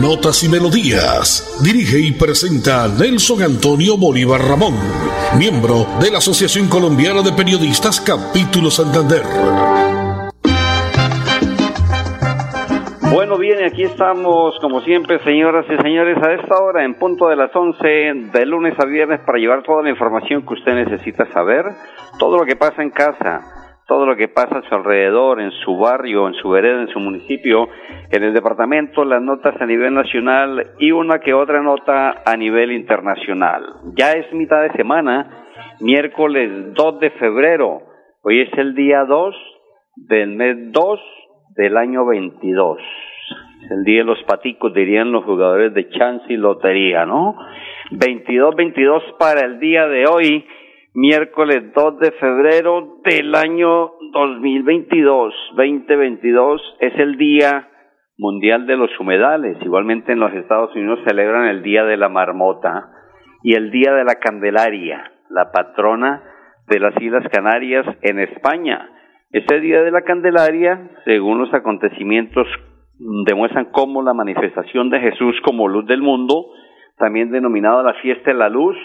Notas y Melodías. Dirige y presenta Nelson Antonio Bolívar Ramón, miembro de la Asociación Colombiana de Periodistas Capítulo Santander. Bueno, bien, aquí estamos, como siempre, señoras y señores, a esta hora, en punto de las 11, de lunes a viernes, para llevar toda la información que usted necesita saber, todo lo que pasa en casa, todo lo que pasa a su alrededor, en su barrio, en su vereda, en su municipio, en el departamento, las notas a nivel nacional y una que otra nota a nivel internacional. Ya es mitad de semana, miércoles 2 de febrero, hoy es el día 2 del mes 2 del año 22. El día de los paticos, dirían los jugadores de chance y lotería, ¿no? 22-22 para el día de hoy, miércoles 2 de febrero del año 2022. 2022 es el Día Mundial de los Humedales. Igualmente en los Estados Unidos celebran el Día de la Marmota y el Día de la Candelaria, la patrona de las Islas Canarias en España. Ese día de la Candelaria, según los acontecimientos, demuestran cómo la manifestación de Jesús como luz del mundo, también denominada la fiesta de la luz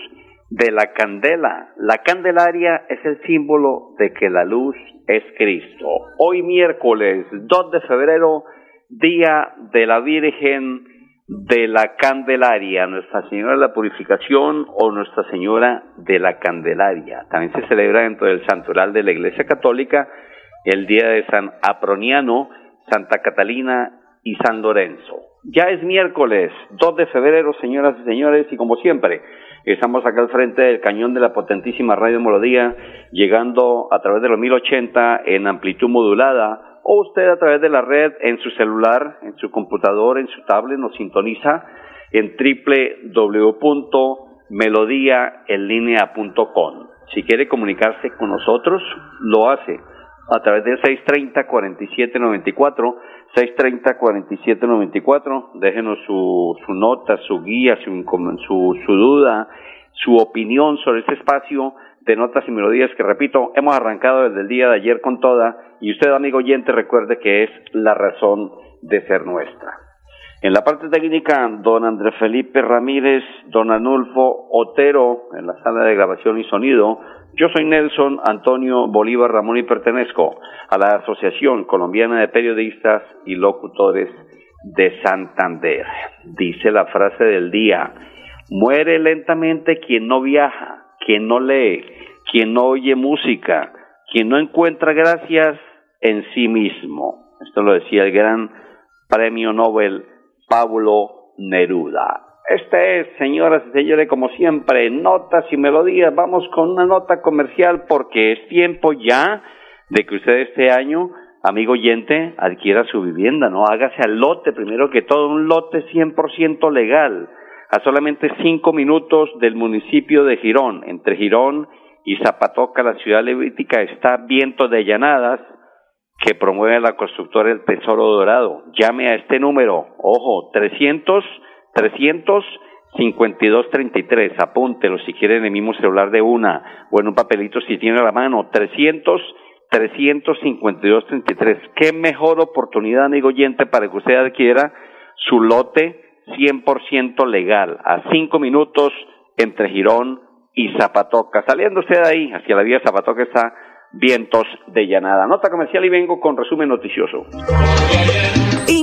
de la candela. La Candelaria es el símbolo de que la luz es Cristo. Hoy miércoles 2 de febrero, día de la Virgen de la Candelaria, Nuestra Señora de la Purificación o Nuestra Señora de la Candelaria. También se celebra dentro del santoral de la Iglesia Católica el día de San Aproniano, Santa Catalina y San Lorenzo. Ya es miércoles 2 de febrero, señoras y señores, y como siempre, estamos acá al frente del cañón de la potentísima Radio Melodía, llegando a través de los 1080 en amplitud modulada, o usted a través de la red en su celular, en su computador, en su tablet, nos sintoniza en www.melodiaenlinea.com. Si quiere comunicarse con nosotros, lo hace a través del 630-4794, 630-4794, déjenos su, su nota, su guía, su, su, su duda, su opinión sobre este espacio de notas y melodías que, repito, hemos arrancado desde el día de ayer con toda, y usted, amigo oyente, recuerde que es la razón de ser nuestra. En la parte técnica, don Andrés Felipe Ramírez, don Anulfo Otero, en la sala de grabación y sonido, yo soy Nelson Antonio Bolívar Ramón y pertenezco a la Asociación Colombiana de Periodistas y Locutores de Santander. Dice la frase del día, muere lentamente quien no viaja, quien no lee, quien no oye música, quien no encuentra gracias en sí mismo. Esto lo decía el gran premio Nobel Pablo Neruda. Este es, señoras y señores, como siempre, notas y melodías. Vamos con una nota comercial porque es tiempo ya de que usted este año, amigo oyente, adquiera su vivienda, ¿no? Hágase al lote, primero que todo, un lote 100% legal, a solamente cinco minutos del municipio de Girón. Entre Girón y Zapatoca, la ciudad levítica, está Viento de Llanadas, que promueve la constructora El Tesoro Dorado. Llame a este número, ojo, 300 352-33, apúntelo si quiere en el mismo celular de una o en un papelito si tiene a la mano, 300 352-33. Qué mejor oportunidad, amigo oyente, para que usted adquiera su lote 100% legal, a cinco minutos entre Girón y Zapatoca. Saliendo usted de ahí, hacia la vía Zapatoca está vientos de llanada. Nota comercial y vengo con resumen noticioso.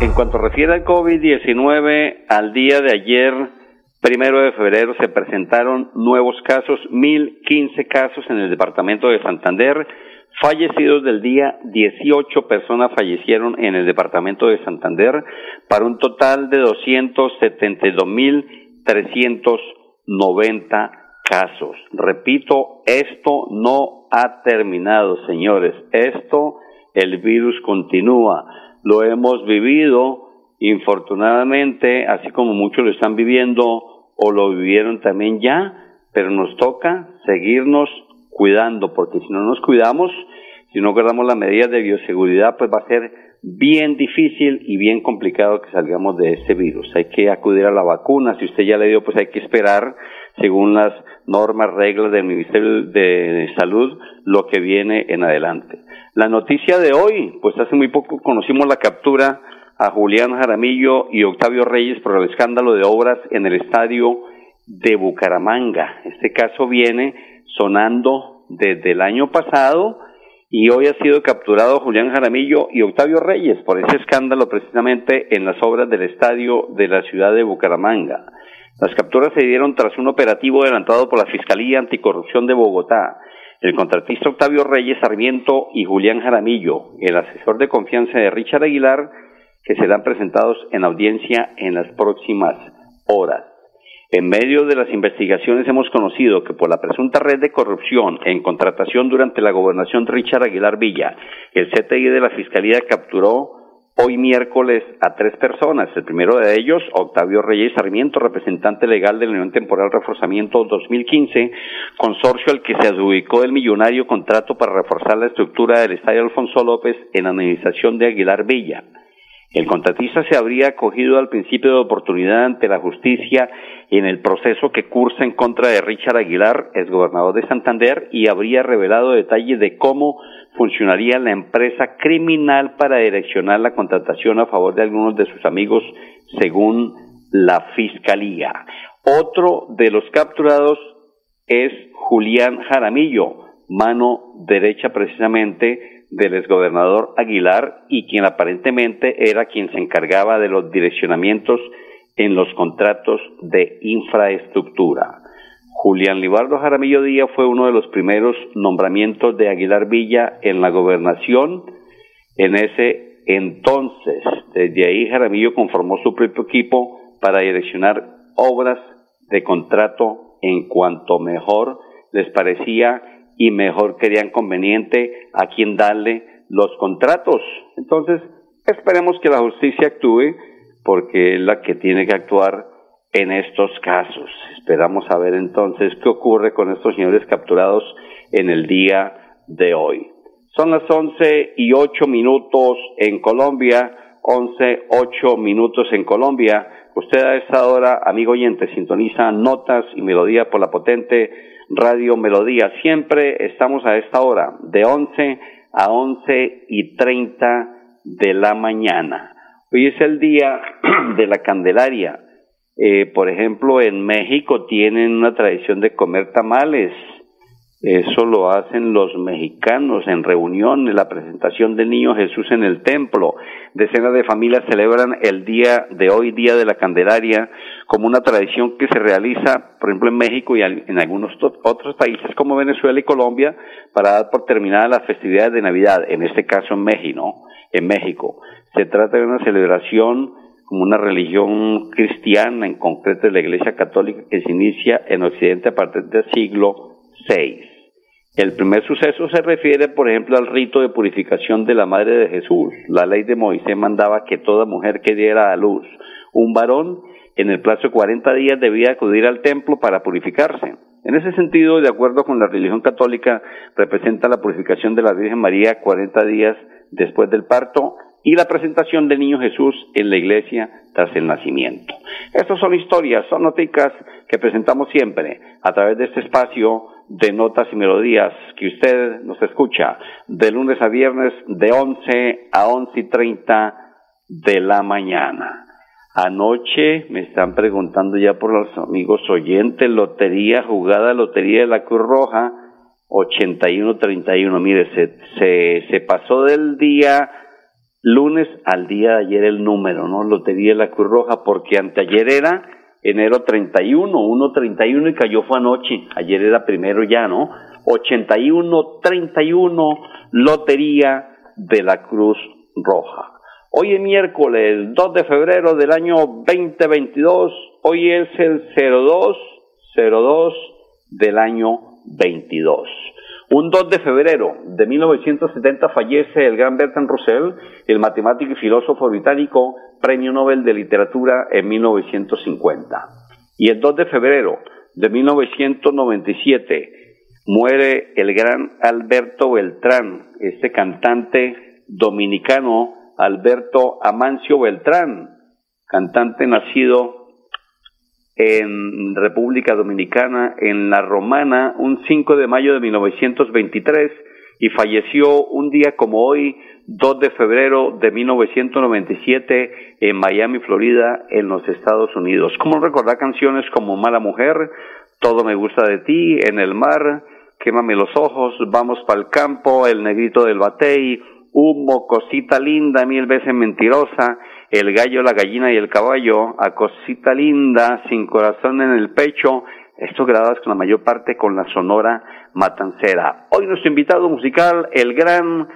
En cuanto refiere al COVID-19, al día de ayer, primero de febrero, se presentaron nuevos casos, 1.015 casos en el departamento de Santander. Fallecidos del día, 18 personas fallecieron en el departamento de Santander, para un total de 272.390 casos. Repito, esto no ha terminado, señores. Esto, el virus continúa lo hemos vivido, infortunadamente, así como muchos lo están viviendo o lo vivieron también ya, pero nos toca seguirnos cuidando, porque si no nos cuidamos, si no guardamos las medidas de bioseguridad, pues va a ser bien difícil y bien complicado que salgamos de este virus. Hay que acudir a la vacuna, si usted ya le dio, pues hay que esperar, según las normas, reglas del Ministerio de Salud, lo que viene en adelante. La noticia de hoy, pues hace muy poco conocimos la captura a Julián Jaramillo y Octavio Reyes por el escándalo de obras en el estadio de Bucaramanga. Este caso viene sonando desde el año pasado y hoy ha sido capturado Julián Jaramillo y Octavio Reyes por ese escándalo precisamente en las obras del estadio de la ciudad de Bucaramanga. Las capturas se dieron tras un operativo adelantado por la Fiscalía Anticorrupción de Bogotá el contratista Octavio Reyes Sarmiento y Julián Jaramillo, el asesor de confianza de Richard Aguilar, que serán presentados en audiencia en las próximas horas. En medio de las investigaciones hemos conocido que por la presunta red de corrupción en contratación durante la gobernación de Richard Aguilar Villa, el CTI de la Fiscalía capturó hoy miércoles a tres personas. El primero de ellos, Octavio Reyes Sarmiento, representante legal de la Unión Temporal Reforzamiento 2015, consorcio al que se adjudicó el millonario contrato para reforzar la estructura del Estadio Alfonso López en administración de Aguilar Villa. El contratista se habría acogido al principio de oportunidad ante la justicia en el proceso que cursa en contra de Richard Aguilar, exgobernador de Santander, y habría revelado detalles de cómo funcionaría la empresa criminal para direccionar la contratación a favor de algunos de sus amigos, según la Fiscalía. Otro de los capturados es Julián Jaramillo, mano derecha precisamente del exgobernador Aguilar y quien aparentemente era quien se encargaba de los direccionamientos en los contratos de infraestructura. Julián Libardo Jaramillo Díaz fue uno de los primeros nombramientos de Aguilar Villa en la gobernación. En ese entonces, desde ahí Jaramillo conformó su propio equipo para direccionar obras de contrato en cuanto mejor les parecía y mejor querían conveniente a quien darle los contratos. Entonces, esperemos que la justicia actúe porque es la que tiene que actuar en estos casos. Esperamos saber entonces qué ocurre con estos señores capturados en el día de hoy. Son las once y ocho minutos en Colombia, once ocho minutos en Colombia. Usted a esta hora, amigo oyente, sintoniza notas y melodías por la potente Radio Melodía. Siempre estamos a esta hora, de once a once y treinta de la mañana. Hoy es el día de la Candelaria eh, por ejemplo, en México tienen una tradición de comer tamales. Eso lo hacen los mexicanos en reuniones, la presentación del niño Jesús en el templo. Decenas de familias celebran el día de hoy, Día de la Candelaria, como una tradición que se realiza, por ejemplo, en México y en algunos otros países como Venezuela y Colombia, para dar por terminada las festividades de Navidad, en este caso en México. En México. Se trata de una celebración como una religión cristiana, en concreto de la Iglesia Católica, que se inicia en Occidente a partir del siglo VI. El primer suceso se refiere, por ejemplo, al rito de purificación de la Madre de Jesús. La ley de Moisés mandaba que toda mujer que diera a luz un varón, en el plazo de 40 días debía acudir al templo para purificarse. En ese sentido, de acuerdo con la religión católica, representa la purificación de la Virgen María 40 días después del parto y la presentación del niño Jesús en la iglesia tras el nacimiento. Estas son historias, son noticias que presentamos siempre a través de este espacio de notas y melodías que usted nos escucha de lunes a viernes de 11 a 11 y 30 de la mañana. Anoche me están preguntando ya por los amigos oyentes, lotería, jugada, lotería de la Cruz Roja, 81-31. Mire, se, se pasó del día lunes al día de ayer el número, ¿no? Lotería de la Cruz Roja, porque anteayer era enero 31, 1.31 y cayó fue anoche, ayer era primero ya, ¿no? 81, 31, Lotería de la Cruz Roja. Hoy es miércoles 2 de febrero del año 2022, hoy es el 0202 del año 22. Un 2 de febrero de 1970 fallece el gran Bertrand Russell, el matemático y filósofo británico, premio Nobel de Literatura en 1950. Y el 2 de febrero de 1997 muere el gran Alberto Beltrán, este cantante dominicano Alberto Amancio Beltrán, cantante nacido en República Dominicana, en La Romana, un 5 de mayo de 1923 y falleció un día como hoy, 2 de febrero de 1997 en Miami, Florida, en los Estados Unidos. ¿Cómo recordar canciones como Mala Mujer, Todo me gusta de ti, En el mar, Quémame los ojos, Vamos para el campo, El negrito del batey, Humo, Cosita linda, Mil veces mentirosa, el gallo, la gallina y el caballo, a cosita linda, sin corazón en el pecho, estos grabados con la mayor parte con la sonora matancera. Hoy nuestro invitado musical, el gran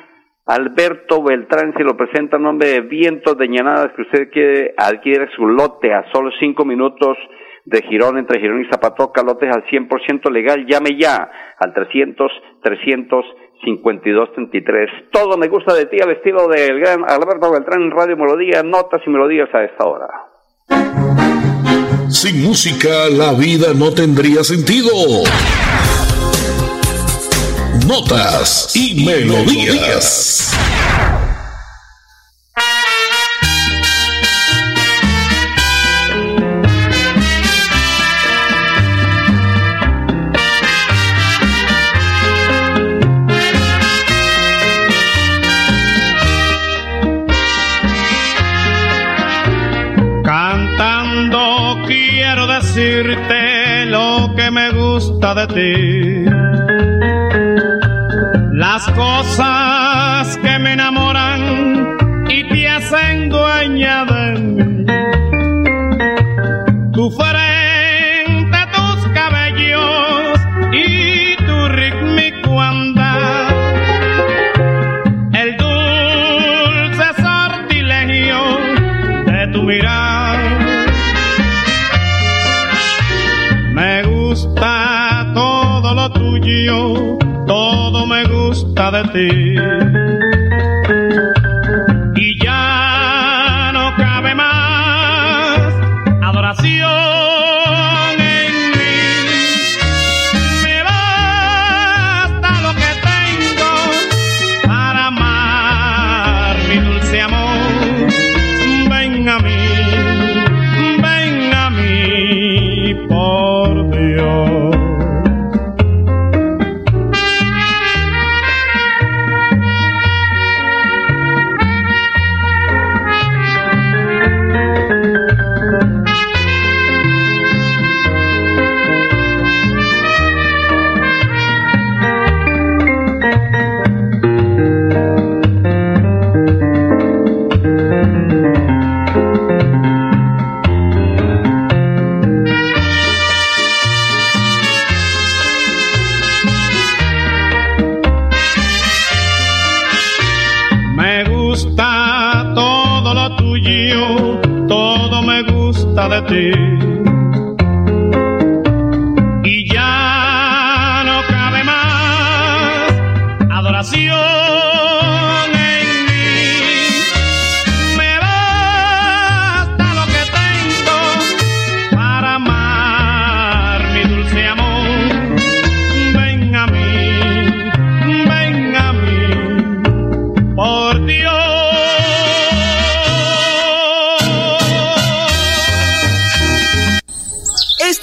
Alberto Beltrán, se lo presenta en nombre de Vientos de Ñanadas, que usted quiere adquiere su lote a solo cinco minutos de Girón entre Girón y Zapatoca, lotes al 100% legal, llame ya al 300 300 5233. Todo me gusta de ti al estilo del gran Alberto Beltrán Radio Melodía, notas y melodías a esta hora. Sin música la vida no tendría sentido. Notas y melodías. De ti. Las cosas que me enamoran y te hacen dueña de mí. Tu frente, tus cabellos y tu rítmico andar. El dulce sortilegio de tu mirar. Me gusta todo me gusta de ti.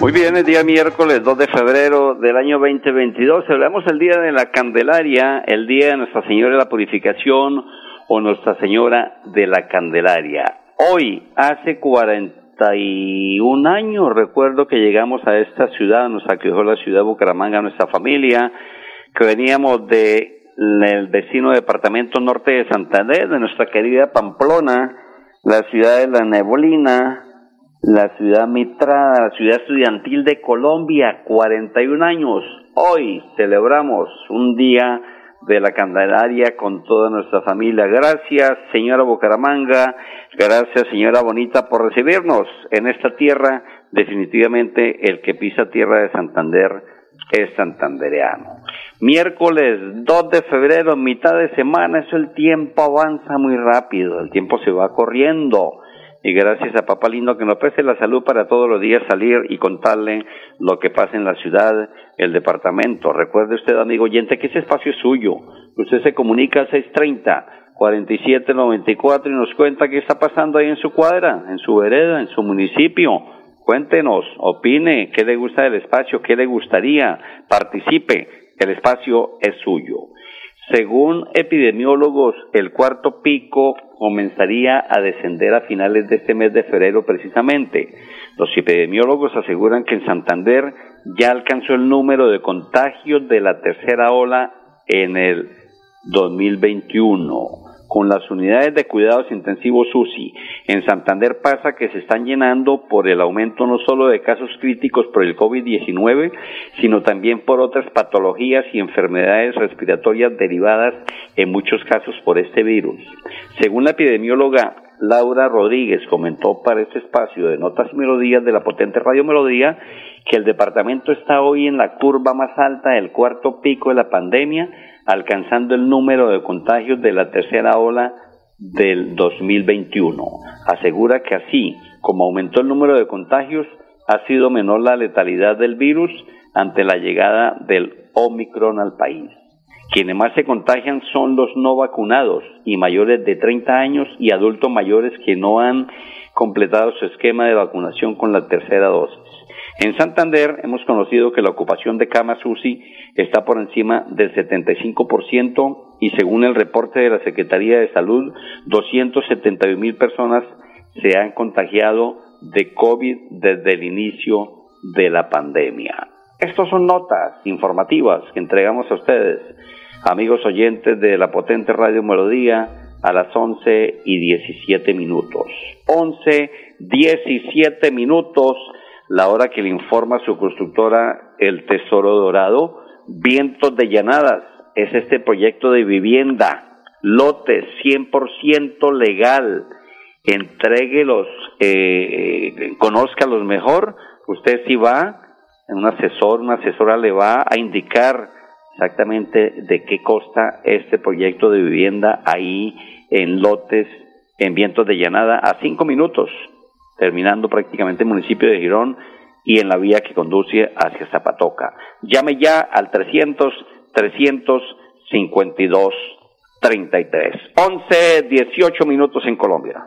Muy bien, el día miércoles 2 de febrero del año 2022 celebramos el día de la Candelaria, el día de Nuestra Señora de la Purificación o Nuestra Señora de la Candelaria. Hoy, hace 41 años, recuerdo que llegamos a esta ciudad, nos acogió la ciudad de Bucaramanga, nuestra familia, que veníamos de el vecino departamento norte de Santander, de nuestra querida Pamplona, la ciudad de la Nebolina, la ciudad mitrada, la ciudad estudiantil de Colombia, 41 años. Hoy celebramos un día de la Candelaria con toda nuestra familia. Gracias, señora Bucaramanga. Gracias, señora Bonita, por recibirnos en esta tierra. Definitivamente el que pisa tierra de Santander es santandereano. Miércoles 2 de febrero, mitad de semana, eso el tiempo avanza muy rápido, el tiempo se va corriendo y gracias a Papá Lindo que nos preste la salud para todos los días salir y contarle lo que pasa en la ciudad, el departamento. Recuerde usted, amigo oyente, que ese espacio es suyo. Usted se comunica al 630 4794 y nos cuenta qué está pasando ahí en su cuadra, en su vereda, en su municipio. Cuéntenos, opine, qué le gusta del espacio, qué le gustaría, participe, el espacio es suyo. Según epidemiólogos, el cuarto pico comenzaría a descender a finales de este mes de febrero precisamente. Los epidemiólogos aseguran que en Santander ya alcanzó el número de contagios de la tercera ola en el 2021 con las unidades de cuidados intensivos UCI. En Santander pasa que se están llenando por el aumento no solo de casos críticos por el COVID-19, sino también por otras patologías y enfermedades respiratorias derivadas en muchos casos por este virus. Según la epidemióloga Laura Rodríguez comentó para este espacio de Notas y Melodías de la potente Radio Melodía que el departamento está hoy en la curva más alta del cuarto pico de la pandemia alcanzando el número de contagios de la tercera ola del 2021. Asegura que así como aumentó el número de contagios, ha sido menor la letalidad del virus ante la llegada del Omicron al país. Quienes más se contagian son los no vacunados y mayores de 30 años y adultos mayores que no han completado su esquema de vacunación con la tercera dosis. En Santander hemos conocido que la ocupación de camas UCI está por encima del 75% y según el reporte de la Secretaría de Salud, 271 mil personas se han contagiado de COVID desde el inicio de la pandemia. Estas son notas informativas que entregamos a ustedes, amigos oyentes de la potente Radio Melodía, a las 11 y 17 minutos. 11, 17 minutos la hora que le informa su constructora El Tesoro Dorado, Vientos de Llanadas, es este proyecto de vivienda, lotes 100% legal, entréguelos, eh, conózcalos mejor, usted si va, un asesor, una asesora le va a indicar exactamente de qué costa este proyecto de vivienda ahí en lotes, en vientos de llanada, a cinco minutos terminando prácticamente el municipio de Girón y en la vía que conduce hacia Zapatoca. Llame ya al 300 352 33. 11 18 minutos en Colombia.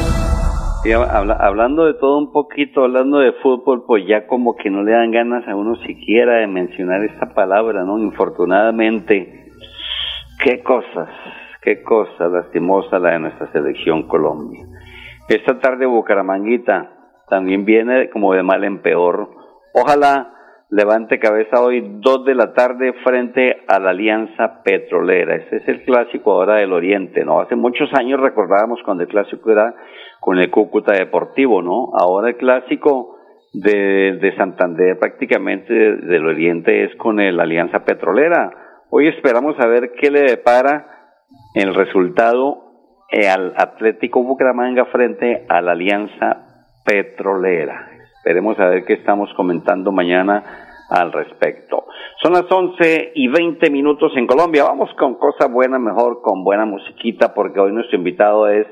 hablando de todo un poquito, hablando de fútbol, pues ya como que no le dan ganas a uno siquiera de mencionar esta palabra, ¿no? Infortunadamente, qué cosas, qué cosa lastimosa la de nuestra selección Colombia. Esta tarde Bucaramanguita también viene como de mal en peor. Ojalá levante cabeza hoy dos de la tarde frente a la Alianza Petrolera. Ese es el clásico ahora del Oriente, ¿no? Hace muchos años recordábamos cuando el clásico era con el Cúcuta Deportivo, ¿no? Ahora el clásico de, de Santander prácticamente del Oriente es con el Alianza Petrolera. Hoy esperamos a ver qué le depara el resultado eh, al Atlético Bucaramanga frente a la Alianza Petrolera. Esperemos a ver qué estamos comentando mañana al respecto. Son las 11 y 20 minutos en Colombia. Vamos con cosa buena, mejor con buena musiquita, porque hoy nuestro invitado es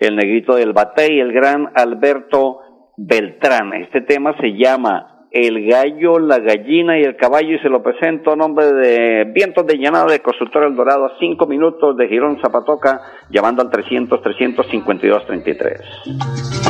el negrito del Batey, el gran Alberto Beltrán. Este tema se llama El gallo, la gallina y el caballo y se lo presento a nombre de Vientos de Llanada de Constructor El Dorado a 5 minutos de Girón Zapatoca, llamando al 300 352 33.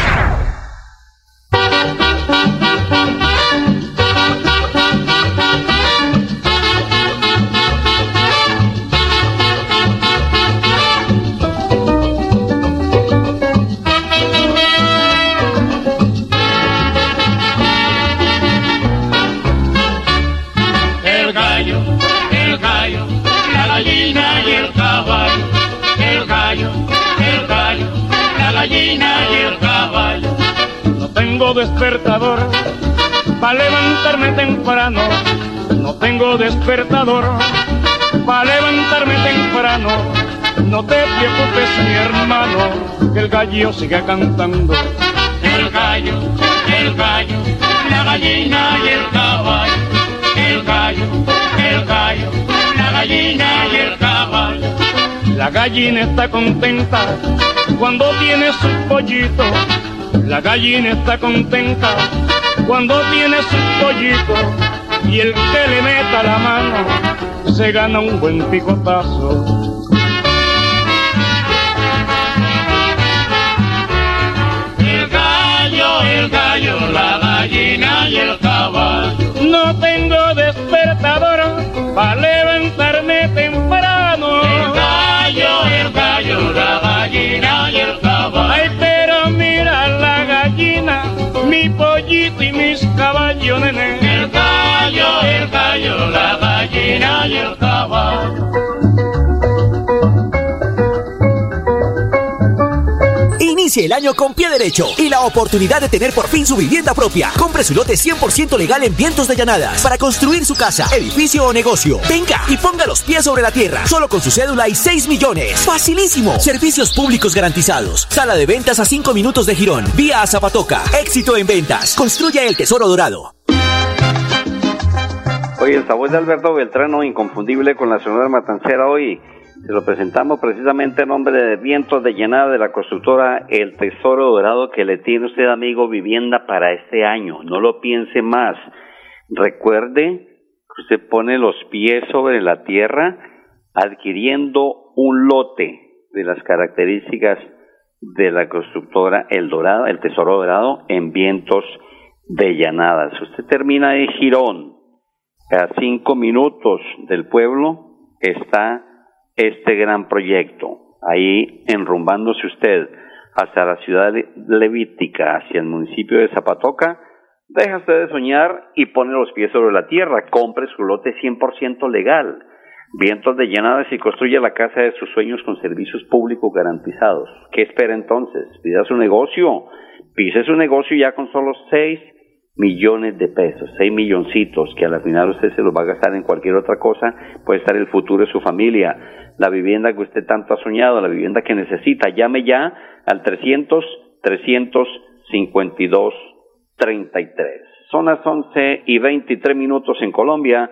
Levantarme temprano. No tengo despertador para levantarme temprano. No te preocupes, mi hermano, que el gallo sigue cantando. El gallo, el gallo, la gallina y el caballo. El gallo, el gallo, la gallina y el caballo. La gallina está contenta cuando tiene su pollito la gallina está contenta cuando tiene su pollito y el que le meta la mano se gana un buen picotazo. El gallo, el gallo, la gallina y el caballo. No tengo despertador para levantarme y mis caballos, nene. El gallo, el gallo, la gallina y el caballo. El año con pie derecho y la oportunidad de tener por fin su vivienda propia. Compre su lote 100% legal en Vientos de Llanadas para construir su casa, edificio o negocio. Venga y ponga los pies sobre la tierra, solo con su cédula y 6 millones. Facilísimo. Servicios públicos garantizados. Sala de ventas a 5 minutos de Girón. Vía a Zapatoca. Éxito en ventas. Construya el tesoro dorado. Oye, el sabor de Alberto Beltrano, inconfundible con la sonora matancera hoy. Se lo presentamos precisamente en nombre de Vientos de Llenada de la constructora El Tesoro Dorado que le tiene usted, amigo, vivienda para este año. No lo piense más. Recuerde que usted pone los pies sobre la tierra adquiriendo un lote de las características de la constructora El Dorado, El Tesoro Dorado en Vientos de Llanadas. Usted termina en Girón, a cinco minutos del pueblo está este gran proyecto. Ahí enrumbándose usted hacia la ciudad levítica, hacia el municipio de Zapatoca, deja usted de soñar y pone los pies sobre la tierra, compre su lote 100% legal, vientos de llenadas y construye la casa de sus sueños con servicios públicos garantizados. ¿Qué espera entonces? Pida su negocio, pise su negocio ya con solo seis millones de pesos, seis milloncitos, que al final usted se los va a gastar en cualquier otra cosa, puede estar el futuro de su familia, la vivienda que usted tanto ha soñado, la vivienda que necesita. Llame ya al 300 352 33. Son las 11 y 23 minutos en Colombia.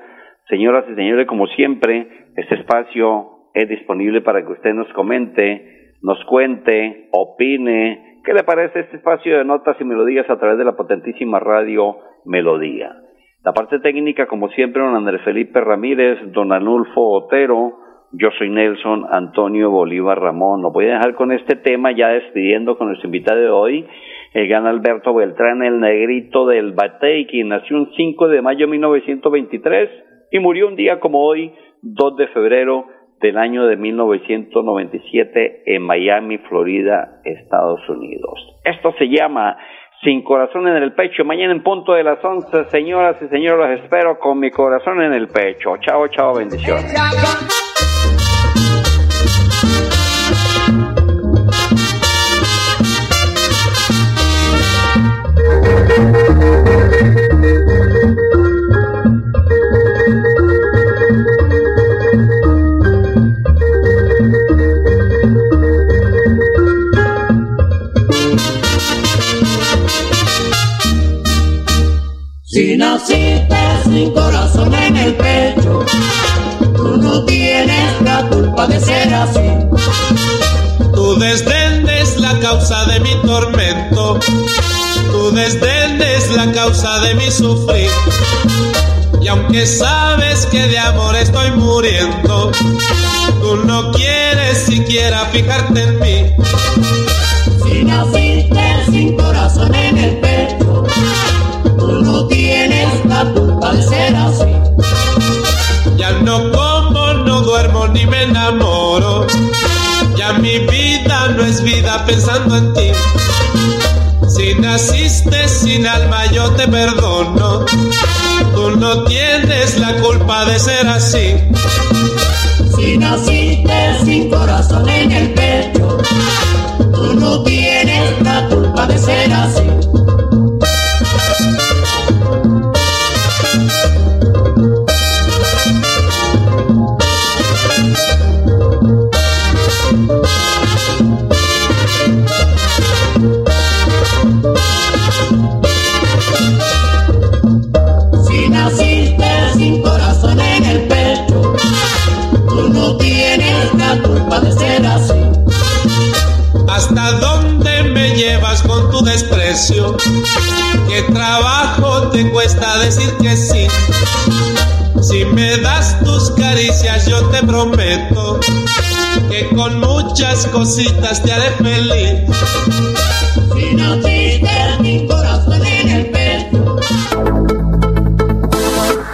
Señoras y señores, como siempre, este espacio es disponible para que usted nos comente, nos cuente, opine, ¿Qué le parece este espacio de notas y melodías a través de la potentísima radio Melodía? La parte técnica, como siempre, don Andrés Felipe Ramírez, don Anulfo Otero, yo soy Nelson Antonio Bolívar Ramón. Lo voy a dejar con este tema, ya despidiendo con nuestro invitado de hoy, el gran Alberto Beltrán, el negrito del Batey, quien nació un 5 de mayo de 1923 y murió un día como hoy, 2 de febrero del año de 1997 en Miami, Florida, Estados Unidos. Esto se llama Sin Corazón en el Pecho. Mañana en punto de las 11, señoras y señores, los espero con mi corazón en el pecho. Chao, chao, bendiciones. Tormento, tu desdén es la causa de mi sufrir. Y aunque sabes que de amor estoy muriendo, tú no quieres siquiera fijarte en mí. Si naciste sin corazón en el pecho, tú no tienes la culpa de ser así. Ya no es vida pensando en ti. Si naciste sin alma yo te perdono. Tú no tienes la culpa de ser así. Si naciste sin corazón en el pecho, tú no tienes la culpa de ser así. Que con muchas cositas te haré feliz. Si naciste sin corazón en el pecho,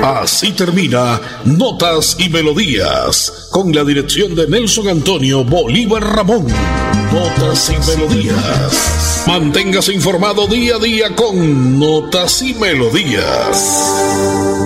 Así termina Notas y Melodías, con la dirección de Nelson Antonio Bolívar Ramón. Notas y Melodías. Manténgase informado día a día con Notas y Melodías.